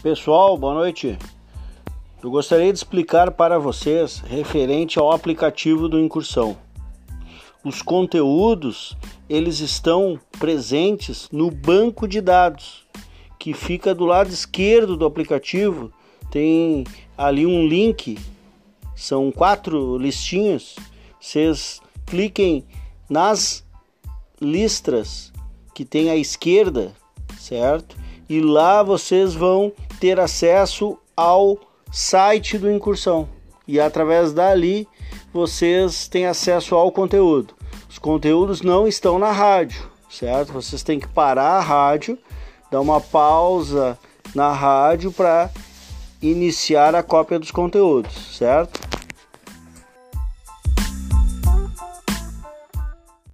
Pessoal, boa noite. Eu gostaria de explicar para vocês referente ao aplicativo do Incursão. Os conteúdos, eles estão presentes no banco de dados, que fica do lado esquerdo do aplicativo. Tem ali um link, são quatro listinhas. Vocês cliquem nas listras que tem à esquerda, certo? E lá vocês vão ter acesso ao site do Incursão. E através dali vocês têm acesso ao conteúdo. Os conteúdos não estão na rádio, certo? Vocês têm que parar a rádio, dar uma pausa na rádio para iniciar a cópia dos conteúdos, certo?